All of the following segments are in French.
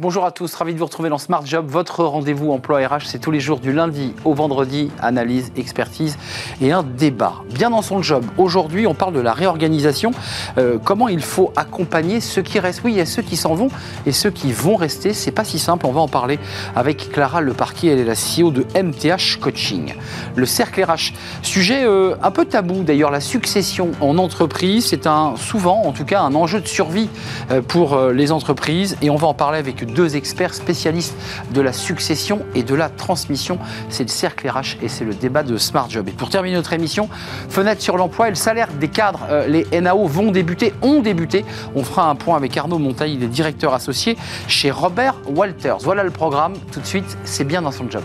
Bonjour à tous, ravi de vous retrouver dans Smart Job. Votre rendez-vous emploi RH, c'est tous les jours du lundi au vendredi, analyse, expertise et un débat. Bien dans son job, aujourd'hui on parle de la réorganisation, euh, comment il faut accompagner ceux qui restent? Oui, il y a ceux qui s'en vont et ceux qui vont rester, c'est pas si simple, on va en parler avec Clara Leparquier, elle est la CEO de MTH Coaching. Le cercle RH, sujet euh, un peu tabou d'ailleurs, la succession en entreprise, c'est un souvent en tout cas un enjeu de survie euh, pour les entreprises et on va en parler avec deux experts spécialistes de la succession et de la transmission. C'est le cercle RH et c'est le débat de Smart Job. Et pour terminer notre émission, fenêtre sur l'emploi et le salaire des cadres. Euh, les NAO vont débuter, ont débuté. On fera un point avec Arnaud Montaille, il directeur associé chez Robert Walters. Voilà le programme. Tout de suite, c'est bien dans son job.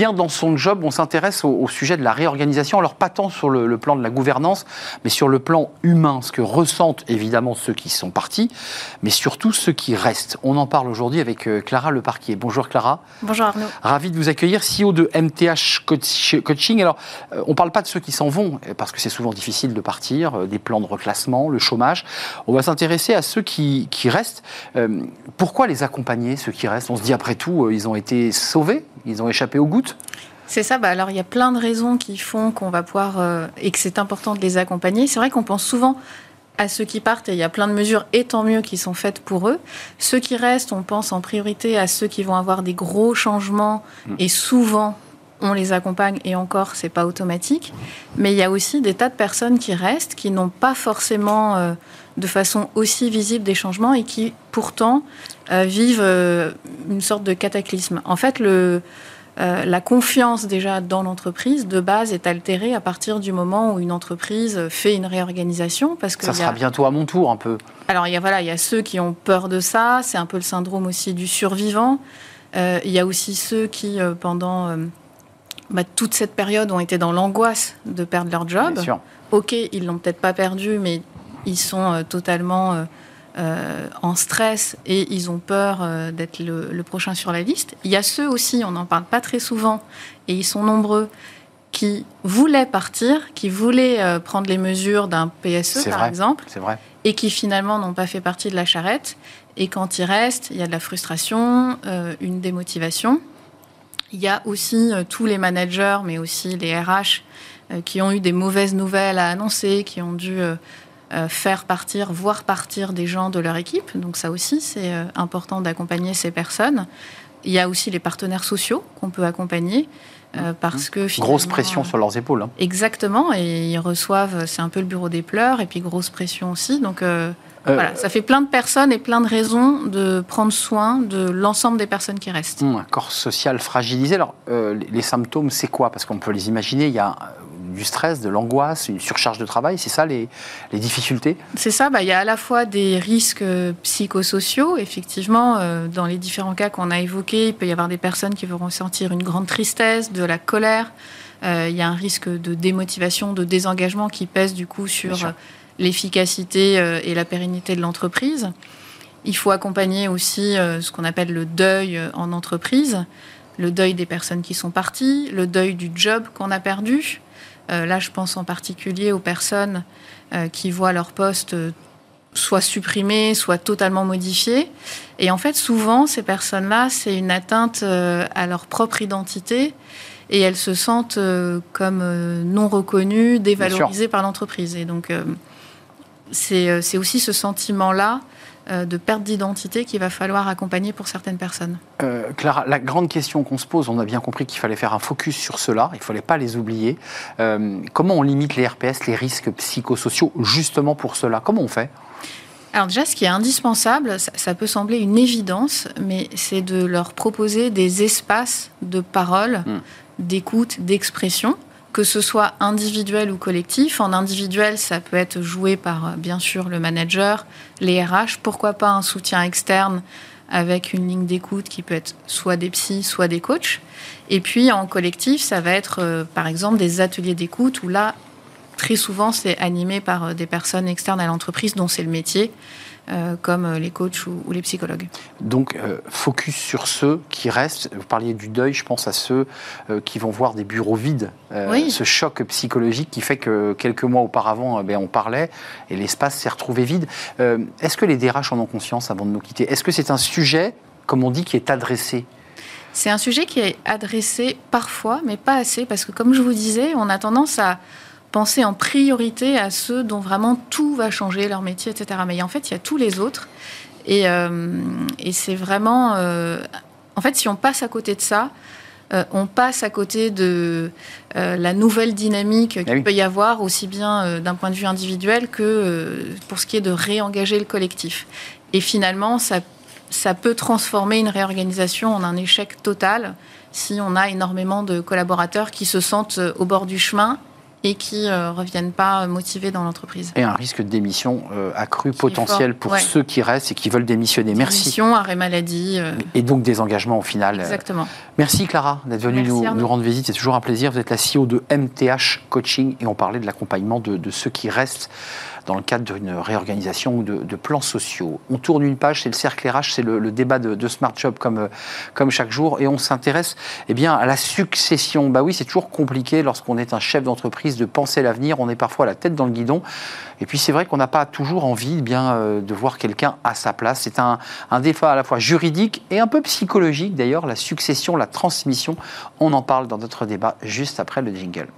Bien dans son job, on s'intéresse au, sujet de la réorganisation, alors pas tant sur le, plan de la gouvernance, mais sur le plan humain, ce que ressentent évidemment ceux qui sont partis, mais surtout ceux qui restent. On en parle aujourd'hui avec euh, Clara Leparquier. Bonjour Clara. Bonjour Arnaud. Ravi de vous accueillir, CEO de MTH Coaching. Alors, euh, on ne parle pas de ceux qui s'en vont, parce que c'est souvent difficile de partir, euh, des plans de reclassement, le chômage. On va s'intéresser à ceux qui, qui restent. pourquoi les accompagner, ceux qui restent? On se dit après tout, ils ont été sauvés, ils ont échappé aux gouttes c'est ça. Bah alors, il y a plein de raisons qui font qu'on va pouvoir euh, et que c'est important de les accompagner. C'est vrai qu'on pense souvent à ceux qui partent et il y a plein de mesures, et tant mieux, qui sont faites pour eux. Ceux qui restent, on pense en priorité à ceux qui vont avoir des gros changements mm. et souvent on les accompagne et encore, c'est pas automatique. Mais il y a aussi des tas de personnes qui restent, qui n'ont pas forcément euh, de façon aussi visible des changements et qui pourtant euh, vivent une sorte de cataclysme. En fait, le, euh, la confiance déjà dans l'entreprise de base est altérée à partir du moment où une entreprise fait une réorganisation parce que ça sera bientôt à mon tour un peu. Alors il y a voilà il y a ceux qui ont peur de ça, c'est un peu le syndrome aussi du survivant. Euh, il y a aussi ceux qui euh, pendant bah, toute cette période ont été dans l'angoisse de perdre leur job. Bien sûr. Ok, ils l'ont peut-être pas perdu, mais ils sont totalement euh, en stress et ils ont peur euh, d'être le, prochain sur la liste. Il y a ceux aussi, on n'en parle pas très souvent, et ils sont nombreux, qui voulaient partir, qui voulaient euh, prendre les mesures d'un PSE, par exemple, vrai. et qui finalement n'ont pas fait partie de la charrette. Et quand ils restent, il y a de la frustration, une démotivation. Il y a aussi tous les managers, mais aussi les RH, qui ont eu des mauvaises nouvelles à annoncer, qui ont dû faire partir, voir partir des gens de leur équipe. Donc ça aussi, c'est euh, important d'accompagner ces personnes. Il y a aussi les partenaires sociaux qu'on peut accompagner. Euh, parce que grosse pression sur leurs épaules. Hein. Exactement, et ils reçoivent, c'est un peu le bureau des pleurs, et puis grosse pression aussi. Donc voilà, ça fait plein de personnes et plein de raisons de prendre soin de l'ensemble des personnes qui restent. un corps social fragilisé. Alors les symptômes, c'est quoi? Parce qu'on peut les imaginer. Il y a du stress, de l'angoisse, une surcharge de travail C'est ça les, difficultés C'est ça, bah, il y a à la fois des risques euh, psychosociaux, effectivement, euh, dans les différents cas qu'on a évoqués, il peut y avoir des personnes qui vont ressentir une grande tristesse, de la colère, euh, il y a un risque de démotivation, de désengagement qui pèse du coup sur l'efficacité et la pérennité de l'entreprise. Il faut accompagner aussi ce qu'on appelle le deuil en entreprise, le deuil des personnes qui sont parties, le deuil du job qu'on a perdu, là, je pense en particulier aux personnes euh, qui voient leur poste euh, soit supprimé, soit totalement modifié. Et en fait, souvent, ces personnes-là, c'est une atteinte à leur propre identité et elles se sentent comme non reconnues, dévalorisées par l'entreprise. Et donc, c'est aussi ce sentiment-là euh, de perte d'identité qu'il va falloir accompagner pour certaines personnes. Euh, Clara, la grande question qu'on se pose, on a bien compris qu'il fallait faire un focus sur cela, il ne fallait pas les oublier. Euh, comment on limite les RPS, les risques psychosociaux, justement pour cela? Comment on fait? Alors déjà, ce qui est indispensable, ça, peut sembler une évidence, mais c'est de leur proposer des espaces de parole, hmm. d'écoute, d'expression que ce soit individuel ou collectif. En individuel, ça peut être joué par, euh, bien sûr, le manager, les RH. Pourquoi pas un soutien externe avec une ligne d'écoute qui peut être soit des psys, soit des coachs. Et puis en collectif, ça va être, euh, par exemple, des ateliers d'écoute où là, très souvent, c'est animé par des personnes externes à l'entreprise dont c'est le métier. Euh, comme euh, les coachs ou, les psychologues. Donc, euh, focus sur ceux qui restent. Vous parliez du deuil, je pense à ceux qui vont voir des bureaux vides. Ce choc psychologique qui fait que quelques mois auparavant, ben, on parlait et l'espace s'est retrouvé vide. Est-ce que les DRH en ont conscience avant de nous quitter? Est-ce que c'est un sujet, comme on dit, qui est adressé? C'est un sujet qui est adressé parfois, mais pas assez, parce que comme je vous disais, on a tendance à penser en priorité à ceux dont vraiment tout va changer, leur métier, etc. Mais en fait, il y a tous les autres. Et, euh, c'est vraiment... Euh, en fait, si on passe à côté de ça, euh, on passe à côté de la nouvelle dynamique ah qu'il peut y avoir, aussi bien d'un point de vue individuel que pour ce qui est de réengager le collectif. Et finalement, ça, ça peut transformer une réorganisation en un échec total si on a énormément de collaborateurs qui se sentent au bord du chemin et qui ne euh, reviennent pas motivés dans l'entreprise. Et un risque de démission euh, accru potentiel pour ceux qui restent et qui veulent démissionner. Merci. Démission, arrêt maladie. Euh. Et donc des engagements au final. Exactement. Merci Clara d'être venue nous, nous, rendre visite. C'est toujours un plaisir. Vous êtes la CEO de MTH Coaching et on parlait de l'accompagnement de, de ceux qui restent dans le cadre d'une réorganisation ou de, plans sociaux. On tourne une page, c'est le cercle RH, c'est le, débat de, Smart Job comme, euh, comme chaque jour, et on s'intéresse eh bien, à la succession. Bah oui, c'est toujours compliqué lorsqu'on est un chef d'entreprise de penser l'avenir, on est parfois la tête dans le guidon. Et puis c'est vrai qu'on n'a pas toujours envie eh bien, euh, de voir quelqu'un à sa place. C'est un, un débat à la fois juridique et un peu psychologique d'ailleurs, la succession, la transmission. On en parle dans notre débat juste après le jingle.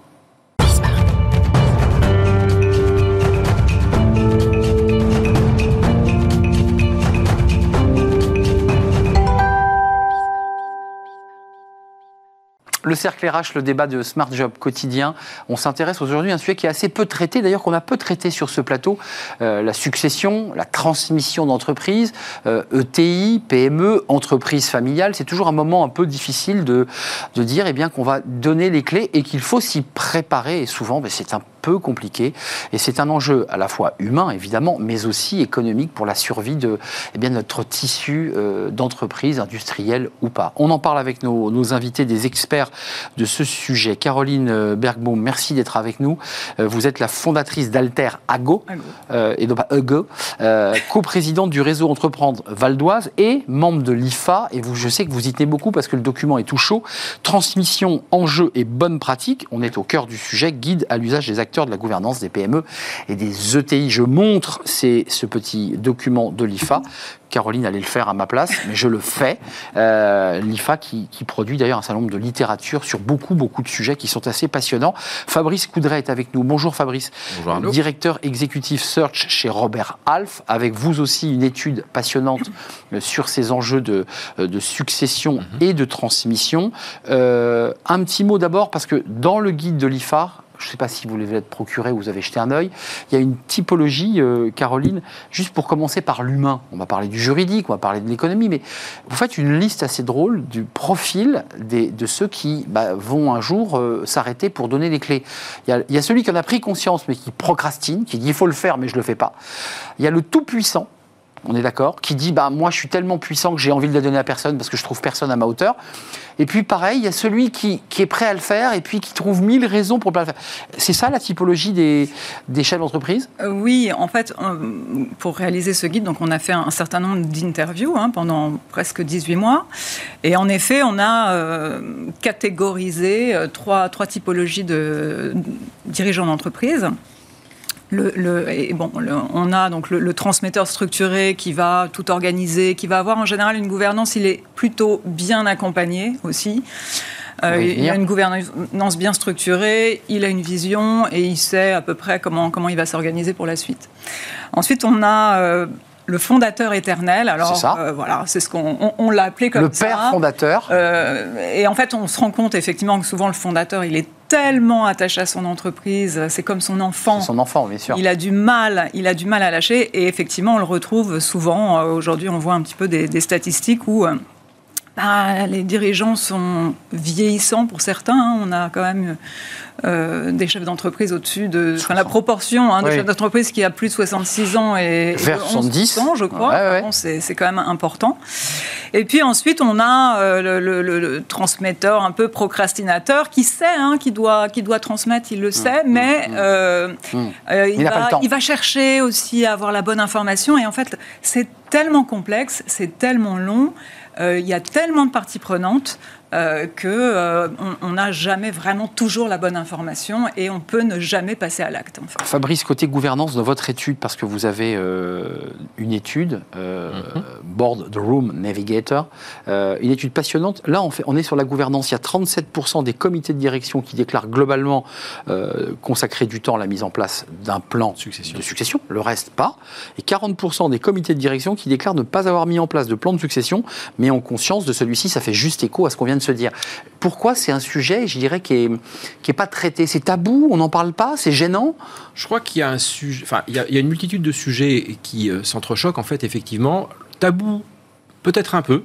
Le cercle RH, le débat de Smart Job quotidien. On s'intéresse aujourd'hui à un sujet qui est assez peu traité, d'ailleurs qu'on a peu traité sur ce plateau, euh, la succession, la transmission d'entreprise, ETI, euh, e PME, entreprise familiale. C'est toujours un moment un peu difficile de, dire eh bien, qu'on va donner les clés et qu'il faut s'y préparer. Et souvent, ben, c'est un peu compliqué. Et c'est un enjeu à la fois humain, évidemment, mais aussi économique pour la survie de eh bien, notre tissu euh, d'entreprise, industrielle ou pas. On en parle avec nos, invités, des experts de ce sujet. Caroline euh, Bergbaum, merci d'être avec nous. Euh, vous êtes la fondatrice d'Alter Ago, et non pas coprésidente du réseau Entreprendre Val d'Oise et membre de l'IFA. Et vous, je sais que vous y tenez beaucoup parce que le document est tout chaud. Transmission, enjeux et bonnes pratiques. On est au cœur du sujet. Guide à l'usage des acteurs de la gouvernance des PME et des ETI. Je montre ce petit document de l'IFA Caroline allait le faire à ma place, mais je le fais. Euh, L'IFA qui, produit d'ailleurs un certain nombre de littérature sur beaucoup, beaucoup de sujets qui sont assez passionnants. Fabrice Coudray est avec nous. Bonjour Fabrice. Bonjour Directeur exécutif Search chez Robert Half, avec vous aussi une étude passionnante euh, sur ces enjeux de, euh, de succession mhm. et de transmission. un petit mot d'abord, parce que dans le guide de l'IFA, je ne sais pas si vous l'avez procuré ou vous avez jeté un œil. Il y a une typologie, euh, Caroline, juste pour commencer par l'humain. On va parler du juridique, on va parler de l'économie, mais vous faites une liste assez drôle du profil de ceux qui bah, vont un jour euh, s'arrêter pour donner les clés. Il y, a, celui qui en a pris conscience, mais qui procrastine, qui dit il faut le faire, mais je ne le fais pas. Il y a le tout-puissant on est d'accord, qui dit bah moi je suis tellement puissant que j'ai envie de la donner à personne parce que je trouve personne à ma hauteur. Et puis pareil, il y a celui qui, est prêt à le faire et puis qui trouve mille raisons pour ne pas le faire. C'est ça la typologie des, des chefs d'entreprise? Euh, Oui, en fait, euh, pour réaliser ce guide, donc on a fait un, certain nombre d'interviews hein, pendant presque 18 mois. Et en effet, on a euh, catégorisé trois, trois typologies de dirigeants d'entreprise le, bon, on a donc le, transmetteur structuré qui va tout organiser, qui va avoir en général une gouvernance, il est plutôt bien accompagné aussi. Euh, il a une gouvernance bien structurée, il a une vision et il sait à peu près comment, comment il va s'organiser pour la suite. Ensuite, on a euh, le fondateur éternel. Alors euh, voilà, c'est ce qu'on on, l'a appelé comme ça. Le père fondateur. Euh, et en fait, on se rend compte effectivement que souvent le fondateur, il est tellement attaché à son entreprise, c'est comme son enfant. Son enfant, bien sûr. Il a du mal, il a du mal à lâcher. Et effectivement, on le retrouve souvent. Euh, aujourd'hui, on voit un petit peu des, statistiques où bah, les dirigeants sont vieillissants pour certains. Hein. On a quand même euh, des chefs d'entreprise au-dessus de. Enfin, la proportion hein, des chefs d'entreprise qui a plus de 66 ans et, vers 70 ans, je crois. c'est quand même important. Et puis ensuite, on a euh, le, transmetteur un peu procrastinateur qui sait, hein, qui, doit, qui doit transmettre, il le mmh, sait, mmh, mais mmh. Euh, il, va, il va chercher aussi à avoir la bonne information. Et en fait, c'est tellement complexe, c'est tellement long. Il y a tellement de parties prenantes euh, qu'on euh, n'a jamais vraiment toujours la bonne information et on peut ne jamais passer à l'acte. Fabrice, côté gouvernance de votre étude, parce que vous avez euh, une étude, mhm. Board the Room Navigator, une étude passionnante. Là, on, fait, on est sur la gouvernance. Il y a 37% des comités de direction qui déclarent globalement consacrer du temps à la mise en place d'un plan succession. de succession, le reste pas. Et 40% des comités de direction qui déclarent ne pas avoir mis en place de plan de succession, mais ont conscience de celui-ci. Ça fait juste écho à ce qu'on vient de se dire. Pourquoi c'est un sujet, je dirais, qui n'est qui est pas traité? C'est tabou? On n'en parle pas? C'est gênant? Je crois qu'il y a un sujet. Enfin, il y, a, une multitude de sujets qui euh, s'entrechoquent, en fait, effectivement. Tabou, peut-être un peu.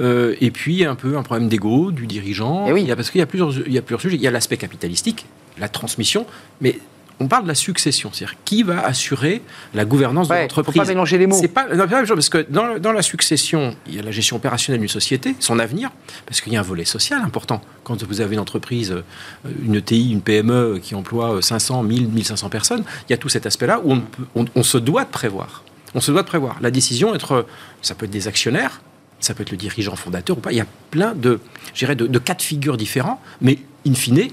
Euh, et puis un peu un problème d'ego du dirigeant. Et eh oui. il y a, parce qu'il y a plusieurs, il y a plusieurs sujets. Il y a l'aspect capitalistique, la transmission, mais on parle de la succession, c'est-à-dire qui va assurer la gouvernance de l'entreprise. Pas mélanger les mots. C'est pas, pas la même chose parce que dans, la succession, il y a la gestion opérationnelle d'une société, son avenir, parce qu'il y a un volet social important. Quand vous avez une entreprise, euh, une ETI, une PME qui emploie 500, 1000, 1500 personnes, il y a tout cet aspect-là où on, se doit de prévoir. On se doit de prévoir. La décision, être, ça peut être des actionnaires, ça peut être le dirigeant fondateur ou pas. Il y a plein de, de, de cas de figure différents, mais in fine,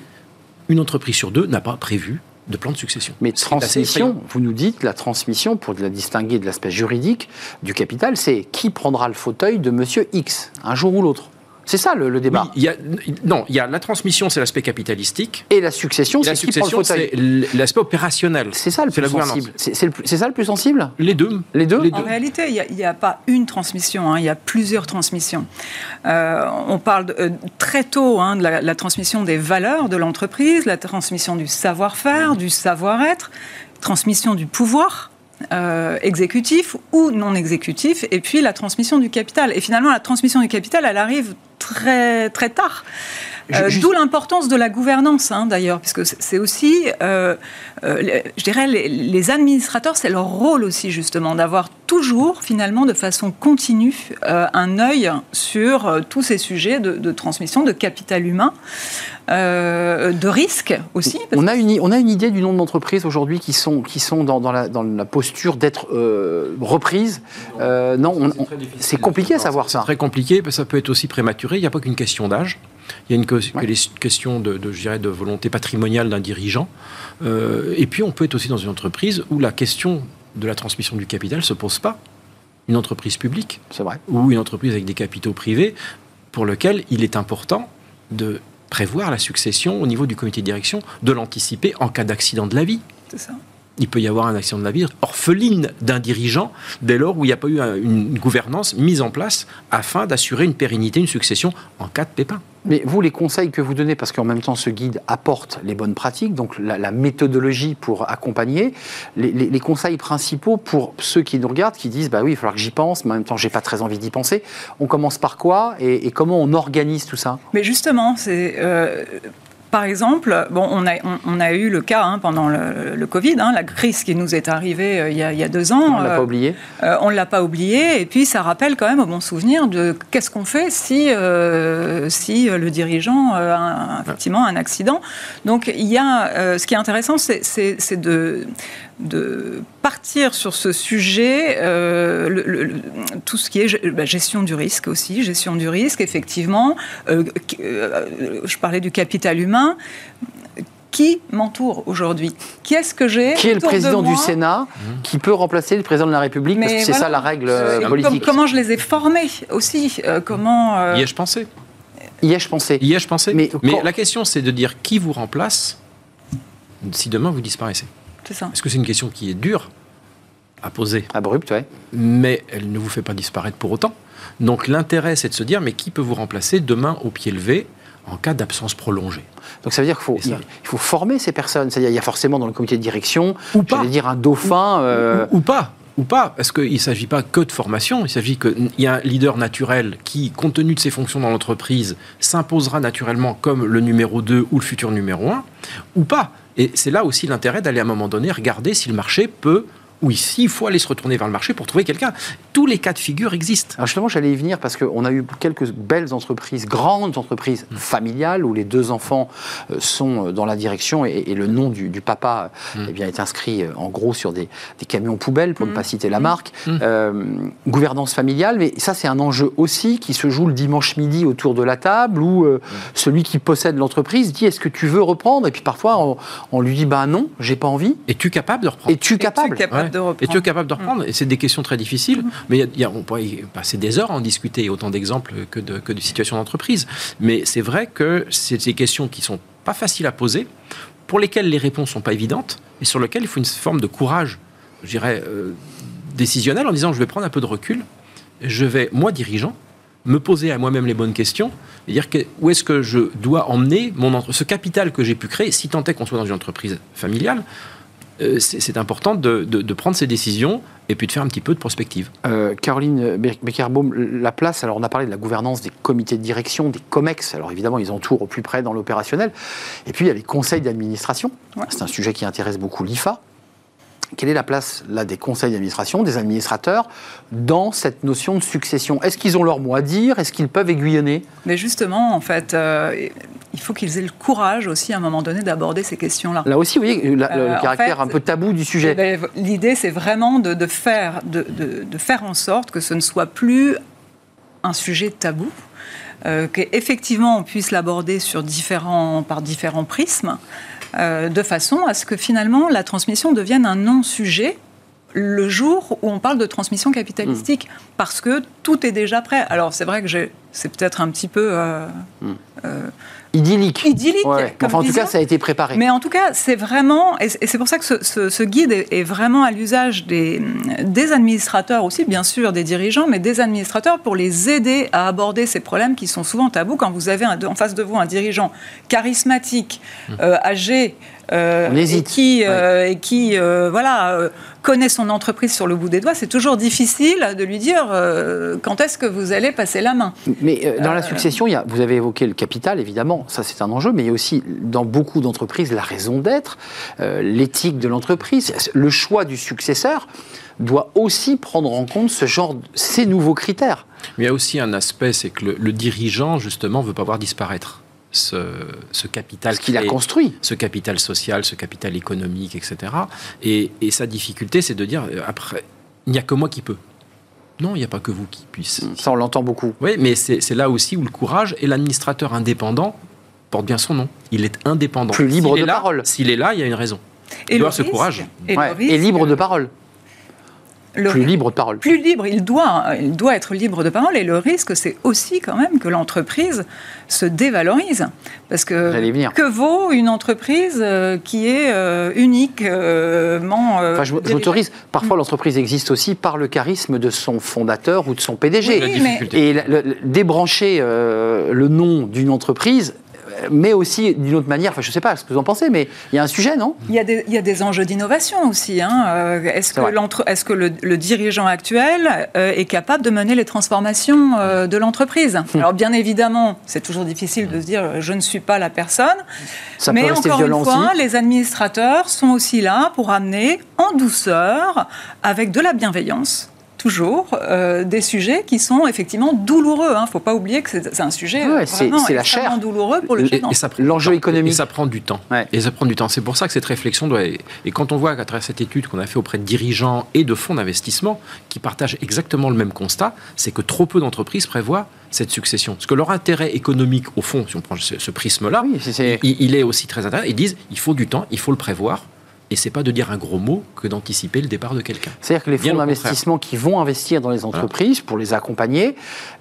une entreprise sur deux n'a pas prévu de plan de succession. Mais transmission, vous nous dites, la transmission, pour la distinguer de l'aspect juridique du capital, c'est qui prendra le fauteuil de monsieur X, un jour ou l'autre c'est ça le, débat. il y a, non, il y a la transmission, c'est l'aspect capitalistique. Et la succession, c'est qui prend le fauteuil. C'est l'aspect opérationnel. C'est ça le plus sensible. C'est ça le plus sensible? Les deux. Les deux? En réalité, il n'y a, pas une transmission, hein, il y a plusieurs transmissions. Euh, on parle euh, très tôt hein, de la, transmission des valeurs de l'entreprise, la transmission du savoir-faire, du savoir-être, transmission du pouvoir. Euh, exécutif ou non exécutif, et puis la transmission du capital. Et finalement, la transmission du capital, elle arrive très, très tard. Euh, d'où l'importance de la gouvernance, hein, d'ailleurs, puisque c'est aussi, euh, euh, je dirais, les, administrateurs, c'est leur rôle aussi, justement, d'avoir toujours, finalement, de façon continue, un œil sur tous ces sujets de, transmission, de capital humain, de risque aussi. On a, une, on a une idée du nombre d'entreprises aujourd'hui qui sont, qui sont dans, la, dans la posture d'être reprises. non, c'est compliqué à savoir ça. Très compliqué, ça peut être aussi prématuré. Il n'y a pas qu'une question d'âge. Il y a une question de, de, je de volonté patrimoniale d'un dirigeant. Euh, et puis, on peut être aussi dans une entreprise où la question de la transmission du capital ne se pose pas. Une entreprise publique, vrai, ou une entreprise avec des capitaux privés, pour lequel il est important de prévoir la succession au niveau du comité de direction, de l'anticiper en cas d'accident de la vie. C'est ça il peut y avoir un accident de la vie orpheline d'un dirigeant dès lors où il n'y a pas eu une gouvernance mise en place afin d'assurer une pérennité, une succession en cas de pépin. Mais vous, les conseils que vous donnez, parce qu'en même temps, ce guide apporte les bonnes pratiques, donc la, méthodologie pour accompagner, les, conseils principaux pour ceux qui nous regardent, qui disent, bah oui, il va falloir que j'y pense, mais en même temps, j'ai pas très envie d'y penser. On commence par quoi et, comment on organise tout ça? Mais justement, c'est euh, par exemple, bon, on, a, on, a eu le cas hein, pendant le, Covid, hein, la crise qui nous est arrivée euh, il, y a, deux ans. On ne l'a pas euh, oublié. Euh, on ne l'a pas oublié. Et puis, ça rappelle quand même au bon souvenir de qu'est-ce qu'on fait si, si le dirigeant a effectivement un accident. Donc, il y a, ce qui est intéressant, c'est de de partir sur ce sujet, euh, tout ce qui est bah, gestion du risque aussi, gestion du risque, effectivement. Euh, je parlais du capital humain qui m'entoure aujourd'hui? Qu'est-ce que j'ai Qui est le président du Sénat? qui peut remplacer le président de la République Parce que c'est ça la règle politique. comment je les ai formés aussi Comment Y ai-je pensé Y ai-je pensé Y ai-je pensé Mais, Mais la question, c'est de dire qui vous remplace si demain vous disparaissez. Est-ce que c'est une question qui est dure à poser? Abrupte, oui. Mais elle ne vous fait pas disparaître pour autant. Donc l'intérêt, c'est de se dire, mais qui peut vous remplacer demain au pied levé? En cas d'absence prolongée. Donc ça veut dire qu'il faut, il, faut former ces personnes. C'est-à-dire il y a forcément dans le comité de direction, ou pas. dire un dauphin. Ou, pas. ou pas, parce qu'il ne s'agit pas que de formation, il s'agit qu'il y a un leader naturel qui, compte tenu de ses fonctions dans l'entreprise, s'imposera naturellement comme le numéro 2 ou le futur numéro 1, ou pas. Et c'est là aussi l'intérêt d'aller à un moment donné regarder si le marché peut ou ici, il faut aller se retourner vers le marché pour trouver quelqu'un. Tous les cas de figure existent. Alors justement, j'allais y venir parce qu'on a eu quelques belles entreprises, grandes entreprises mm. familiales où les deux enfants euh, sont euh, dans la direction et, le nom du, papa mm. eh bien, est inscrit euh, en gros sur des, camions poubelles, pour ne mm. pas citer la marque. gouvernance familiale, mais ça c'est un enjeu aussi qui se joue le dimanche midi autour de la table où celui qui possède l'entreprise dit est-ce que tu veux reprendre? Et puis parfois on, lui dit bah non, j'ai pas envie. Es-tu capable de reprendre? Es-tu capable, et tu es capable de reprendre Et c'est des questions très difficiles, mm. mais y y a, on pourrait passer des heures à en discuter, autant d'exemples que de, que de situations d'entreprise. Mais c'est vrai que c'est des questions qui sont pas faciles à poser, pour lesquelles les réponses sont pas évidentes, et sur lesquelles il faut une forme de courage, je dirais, euh, décisionnel, en disant je vais prendre un peu de recul, je vais, moi dirigeant, me poser à moi-même les bonnes questions et dire que, où est-ce que je dois emmener mon ce capital que j'ai pu créer, si tant est qu'on soit dans une entreprise familiale, c'est important de, prendre ces décisions et puis de faire un petit peu de prospective. Euh, Caroline Beckerbaum, la place, alors on a parlé de la gouvernance des comités de direction, des COMEX, alors évidemment ils entourent au plus près dans l'opérationnel, et puis il y a les conseils d'administration, c'est un sujet qui intéresse beaucoup l'IFA, quelle est la place là des conseils d'administration, des administrateurs, dans cette notion de succession? Est-ce qu'ils ont leur mot à dire? Est-ce qu'ils peuvent aiguillonner? Mais justement, en fait, euh, il faut qu'ils aient le courage aussi à un moment donné d'aborder ces questions-là. Là aussi, vous voyez, le, euh, caractère un peu tabou du sujet. Eh ben, l'idée, c'est vraiment de, faire, de, faire en sorte que ce ne soit plus un sujet tabou. Euh, qu'effectivement on puisse l'aborder sur différents, par différents prismes, euh, de façon à ce que finalement la transmission devienne un non-sujet le jour où on parle de transmission capitalistique, mmh. parce que tout est déjà prêt. Alors c'est vrai que c'est peut-être un petit peu... Euh, mmh. euh, idyllique. Idyllique. Enfin, en tout cas, ça a été préparé. Mais en tout cas, c'est vraiment, et c'est pour ça que ce, guide est, vraiment à l'usage des, des, administrateurs aussi, bien sûr, des dirigeants, mais des administrateurs pour les aider à aborder ces problèmes qui sont souvent tabous. Quand vous avez en face de vous un dirigeant charismatique, mmh. euh, âgé, euh, et qui, euh, et qui voilà, connaît son entreprise sur le bout des doigts, c'est toujours difficile de lui dire quand est-ce que vous allez passer la main. Mais dans la succession, il y a, vous avez évoqué le capital, évidemment ça c'est un enjeu, mais il y a aussi dans beaucoup d'entreprises la raison d'être, euh, l'éthique de l'entreprise, le choix du successeur doit aussi prendre en compte ce genre, ces nouveaux critères. Mais il y a aussi un aspect, c'est que le, dirigeant justement veut pas voir disparaître. Ce, capital qu'il a construit. Ce capital social, ce capital économique, etc. Et, et sa difficulté, c'est de dire, euh, après, il n'y a que moi qui peux. Non, il n'y a pas que vous qui puisse. Ça, on l'entend beaucoup. Oui, mais c'est là aussi où le courage et l'administrateur indépendant porte bien son nom. Il est indépendant. Plus libre de parole. S'il est là, il y a une raison. il doit ce courage. Et, et libre de parole plus libre de parole. Plus libre, il doit, il doit être libre de parole. Et le risque, c'est aussi quand même que l'entreprise se dévalorise. Parce que que vaut une entreprise euh, qui est euh, uniquement. Euh, enfin, je, m'autorise. Parfois, l'entreprise existe aussi par le charisme de son fondateur ou de son PDG. Et débrancher le nom d'une entreprise mais aussi d'une autre manière. Enfin, je ne sais pas ce que vous en pensez, mais il y a un sujet, non? Il y, a des, il y, a des, enjeux d'innovation aussi. Hein. Euh, est-ce que, est -ce que le, dirigeant actuel euh, est capable de mener les transformations euh, de l'entreprise? Hum. Alors, bien évidemment, c'est toujours difficile de se dire je ne suis pas la personne. Ça mais encore une fois, les administrateurs sont aussi là pour amener en douceur, avec de la bienveillance, toujours euh, des sujets qui sont effectivement douloureux. Il hein. ne faut pas oublier que c'est un sujet ouais, vraiment la chair. douloureux pour le géant. L'enjeu économique. Et ça prend du temps. Et ça prend du temps. C'est pour ça que cette réflexion doit... Et quand on voit qu'à travers cette étude qu'on a fait auprès de dirigeants et de fonds d'investissement qui partagent exactement le même constat, c'est que trop peu d'entreprises prévoient cette succession. Parce que leur intérêt économique, au fond, si on prend ce, prisme-là, il, il, est aussi très intéressant. Ils disent il faut du temps, il faut le prévoir. Et c'est pas de dire un gros mot que d'anticiper le départ de quelqu'un. C'est-à-dire que les fonds d'investissement qui vont investir dans les entreprises pour les accompagner,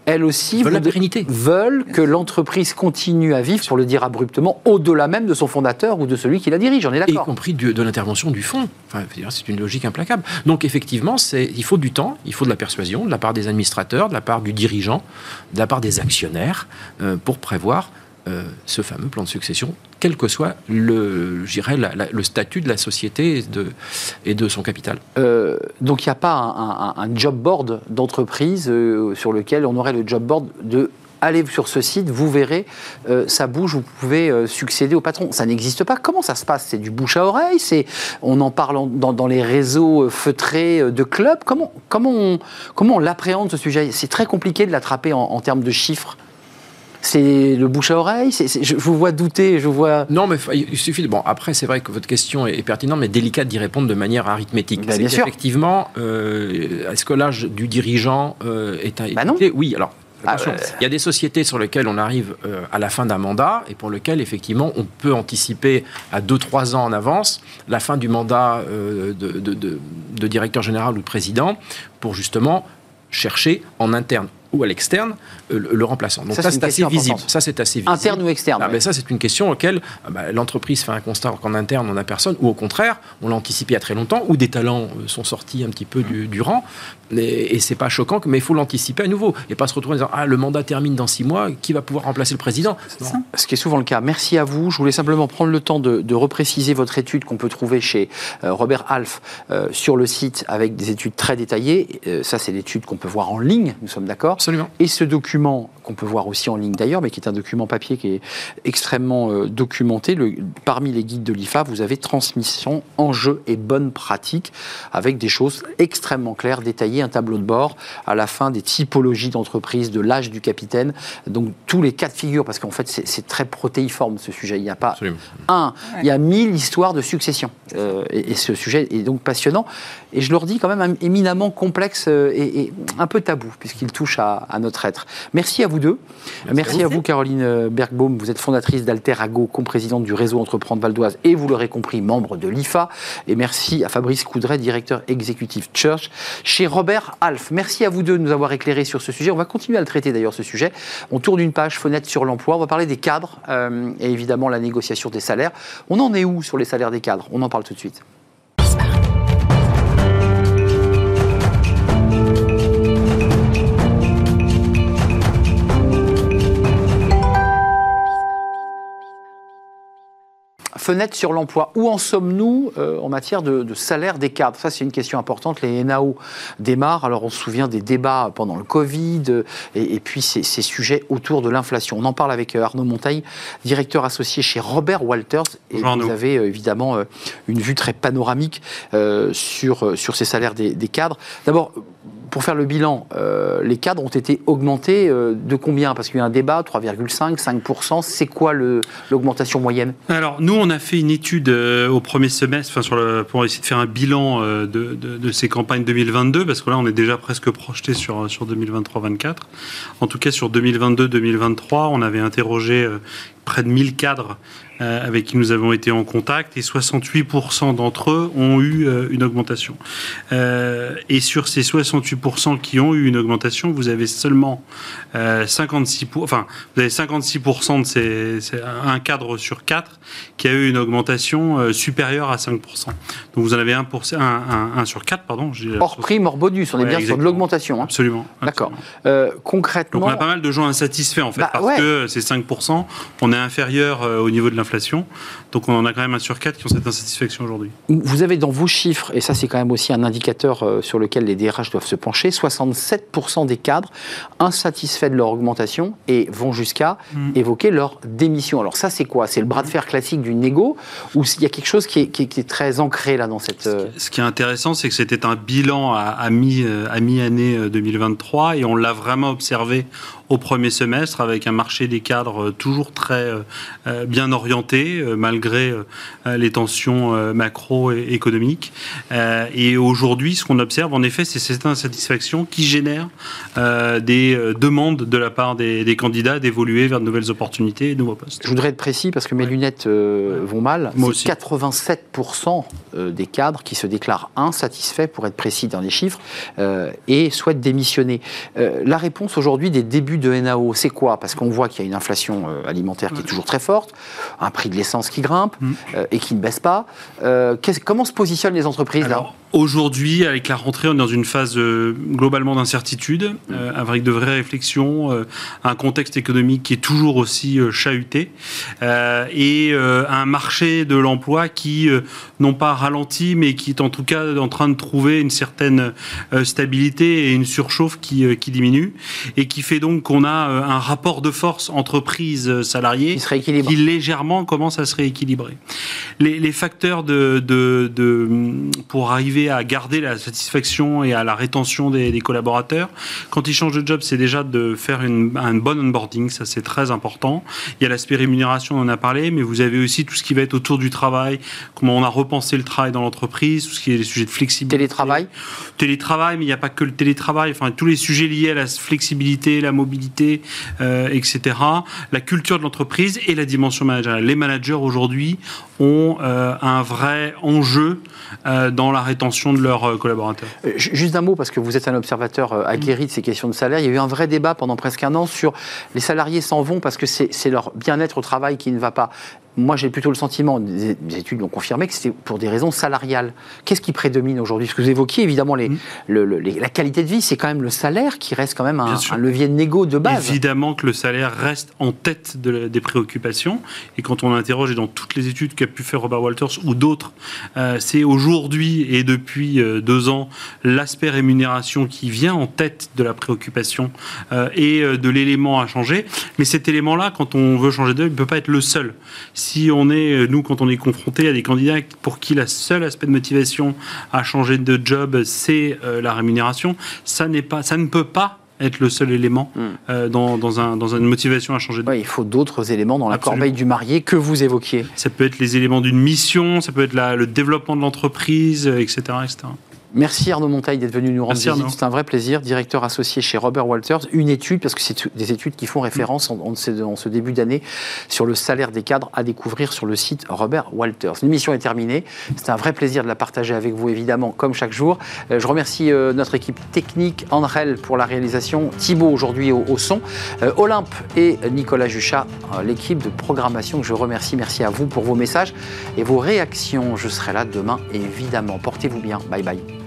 elles aussi veulent, veulent que l'entreprise continue à vivre, pour le dire abruptement, au-delà même de son fondateur ou de celui qui la dirige. On est d'accord. Y compris de l'intervention du fonds. Enfin, c'est une logique implacable. Donc effectivement, il faut du temps, il faut de la persuasion de la part des administrateurs, de la part du dirigeant, de la part des actionnaires, euh, pour prévoir euh, ce fameux plan de succession, quel que soit le, le statut de la société et de, son capital. Euh, donc il n'y a pas un, job board d'entreprise euh, sur lequel on aurait le job board de allez sur ce site, vous verrez, ça bouge, vous pouvez succéder au patron. Ça n'existe pas. Comment ça se passe? C'est du bouche à oreille? C'est on en parle dans, dans, les réseaux feutrés de clubs? Comment comment on, comment on l'appréhende ce sujet? C'est très compliqué de l'attraper en termes de chiffres. C'est le bouche à oreille Je vous vois douter, je vois... Non, mais il suffit de... Bon, après, c'est vrai que votre question est, pertinente, mais délicate d'y répondre de manière arithmétique. Bah, bien sûr. Effectivement, euh, est-ce que l'âge du dirigeant euh, est un... Bah non. Oui, alors ah, il y a des sociétés sur lesquelles on arrive euh, à la fin d'un mandat et pour lesquelles, effectivement, on peut anticiper à 2-3 ans en avance la fin du mandat de, de, directeur général ou de président pour justement chercher en interne ou à l'externe euh, le, remplaçant. Donc ça, c'est assez visible. Ça, c'est assez visible. Interne ou externe ah, mais Ça, c'est une question auquel ah, bah, l'entreprise fait un constat qu'en interne, on n'a personne, ou au contraire, on l'a anticipé il y a très longtemps, ou des talents euh, sont sortis un petit peu du, rang, et, et c'est pas choquant, mais il faut l'anticiper à nouveau, et pas se retrouver en disant Ah, le mandat termine dans six mois, qui va pouvoir remplacer le président? Ce qui est souvent le cas. Merci à vous. Je voulais simplement prendre le temps de, repréciser votre étude qu'on peut trouver chez euh, Robert Alf sur le site avec des études très détaillées. ça, c'est l'étude qu'on peut voir en ligne, nous sommes d'accord Absolument. Et ce document, qu'on peut voir aussi en ligne d'ailleurs, mais qui est un document papier qui est extrêmement euh, documenté, le, parmi les guides de l'IFA, vous avez transmission, enjeux et bonnes pratiques, avec des choses extrêmement claires, détaillées, un tableau de bord, à la fin des typologies d'entreprise, de l'âge du capitaine, donc tous les cas de figure, parce qu'en fait c'est très protéiforme ce sujet. Il n'y a pas un, il y a mille histoires de succession. Euh, et, ce sujet est donc passionnant. Et je le redis quand même éminemment complexe euh, et, un peu tabou, puisqu'il touche à, à notre être. Merci à vous deux. Merci, à, vous. Caroline Bergbaum. Vous êtes fondatrice d'Alterago, co-présidente du réseau Entreprendre Val d'Oise et vous l'aurez compris, membre de l'IFA. Et merci à Fabrice Coudray, directeur exécutif Church chez Robert Alf. Merci à vous deux de nous avoir éclairés sur ce sujet. On va continuer à le traiter d'ailleurs, ce sujet. On tourne une page fenêtre sur l'emploi. On va parler des cadres euh, et évidemment la négociation des salaires. On en est où sur les salaires des cadres? On en parle tout de suite. Fenêtre sur l'emploi. Où en sommes-nous euh, en matière de, salaire des cadres? Ça, c'est une question importante. Les NAO démarrent. Alors, on se souvient des débats pendant le Covid euh, et, puis ces, sujets autour de l'inflation. On en parle avec euh, Arnaud Montagne, directeur associé chez Robert Walters. Et vous avez évidemment une vue très panoramique sur, sur ces salaires des, des cadres. D'abord, pour faire le bilan, euh, les cadres ont été augmentés euh, de combien? Parce qu'il y a eu un débat, 3,5, 5%. C'est quoi l'augmentation moyenne? Alors, nous, on a fait une étude euh, au premier semestre enfin, sur le, pour essayer de faire un bilan de, ces campagnes 2022, parce que là, on est déjà presque projeté sur, sur 2023-2024. En tout cas, sur 2022-2023, on avait interrogé près de 1000 cadres avec qui nous avons été en contact et 68% d'entre eux ont eu euh, une augmentation. Euh, et sur ces 68% qui ont eu une augmentation, vous avez seulement 56 enfin vous avez 56% de ces, un cadre sur quatre qui a eu une augmentation supérieure à 5%. Donc vous en avez un, pour, un, sur 4 pardon. Hors prime, hors bonus, on est bien sur de l'augmentation. Hein. Absolument. D'accord. concrètement. Donc on a pas mal de gens insatisfaits en fait bah, parce que ces 5%, on est inférieur au niveau de l'inflation donc on en a quand même un sur quatre qui ont cette insatisfaction aujourd'hui. Vous avez dans vos chiffres, et ça c'est quand même aussi un indicateur euh, sur lequel les DRH doivent se pencher, 67% des cadres insatisfaits de leur augmentation et vont jusqu'à mm. évoquer leur démission. Alors ça c'est quoi? C'est le bras de fer classique du négo? Ou il y a quelque chose qui est, très ancré là dans cette... Euh, ce qui est intéressant c'est que c'était un bilan à, à mi-année 2023 euh, et on l'a vraiment observé au premier semestre avec un marché des cadres toujours très bien orienté euh, malgré euh, les tensions euh, macroéconomiques. et aujourd'hui, ce qu'on observe, en effet, c'est cette insatisfaction qui génère des demandes de la part des, candidats d'évoluer vers de nouvelles opportunités et de nouveaux postes. Je voudrais être précis parce que mes lunettes vont mal. Moi 87% des cadres qui se déclarent insatisfaits, pour être précis dans les chiffres, et souhaitent démissionner. la réponse aujourd'hui des débuts de NAO, c'est quoi? Parce qu'on voit qu'il y a une inflation alimentaire qui est toujours très forte, un prix de l'essence qui grimpe Mm. euh, et qui ne baisse pas. Euh, comment se positionnent les entreprises là Aujourd'hui, avec la rentrée, on est dans une phase euh, globalement d'incertitude, euh, avec de vraies réflexions, un contexte économique qui est toujours aussi chahuté, et un marché de l'emploi qui, non pas ralenti, mais qui est en tout cas en train de trouver une certaine stabilité et une surchauffe qui, qui diminue, et qui fait donc qu'on a un rapport de force entreprise-salarié Qui qui légèrement commence à se rééquilibrer. Les, les facteurs de, de, de- pour arriver à garder la satisfaction et à la rétention des, des collaborateurs, quand ils changent de job, c'est déjà de faire une, un bon onboarding, ça c'est très important. Il y a l'aspect rémunération, on en a parlé, mais vous avez aussi tout ce qui va être autour du travail, comment on a repensé le travail dans l'entreprise, tout ce qui est les sujets de flexibilité. Télétravail Télétravail, mais il n'y a pas que le télétravail, enfin tous les sujets liés à la flexibilité, la mobilité, euh, etc. La culture de l'entreprise et la dimension managériale. Les managers aujourd'hui ont euh, un vrai enjeu euh, dans la rétention de leurs euh, collaborateurs. Ju- Juste un mot, parce que vous êtes un observateur aguerri de ces questions de salaire. Il y a eu un vrai débat pendant presque un an sur les salariés s'en vont parce que c'est leur bien-être au travail qui ne va pas. Moi, j'ai plutôt le sentiment, des des études l'ont confirmé, que c'était pour des raisons salariales. Qu'est-ce qui prédomine aujourd'hui? Parce que vous évoquiez évidemment les, le- le- les- la qualité de vie, c'est quand même le salaire qui reste quand même un, levier de négo de base. Évidemment que le salaire reste en tête de la- des préoccupations. Et quand on interroge, et dans toutes les études qu'a pu faire Robert Walters ou d'autres, euh, c'est aujourd'hui et depuis euh, deux ans l'aspect rémunération qui vient en tête de la préoccupation euh, et de l'élément à changer. Mais cet élément-là, quand on veut changer d'œil, il ne peut pas être le seul. Si on est, euh, nous, quand on est confronté à des candidats pour qui le seul aspect de motivation à changer de job, c'est euh, la rémunération, ça, pas, ça ne peut pas être le seul élément euh, dans, dans, un, dans une motivation à changer de Ouais, il faut d'autres éléments dans la Absolument. corbeille du marié que vous évoquiez. Ça peut être les éléments d'une mission, ça peut être la- le développement de l'entreprise, etc. etc. Merci Arnaud Montaille d'être venu nous rendre Merci, visite. C'est un vrai plaisir. Directeur associé chez Robert Walters. Une étude, parce que c'est des études qui font référence en, en ce, en ce début d'année sur le salaire des cadres à découvrir sur le site Robert Walters. L'émission est terminée. C'est un vrai plaisir de la partager avec vous, évidemment, comme chaque jour. Euh, je remercie euh, notre équipe technique, Andrel pour la réalisation, Thibaut aujourd'hui au, au son, euh, Olympe et Nicolas Juchat, l'équipe de programmation que je remercie. Merci à vous pour vos messages et vos réactions. Je serai là demain, évidemment. Portez-vous bien. Bye bye.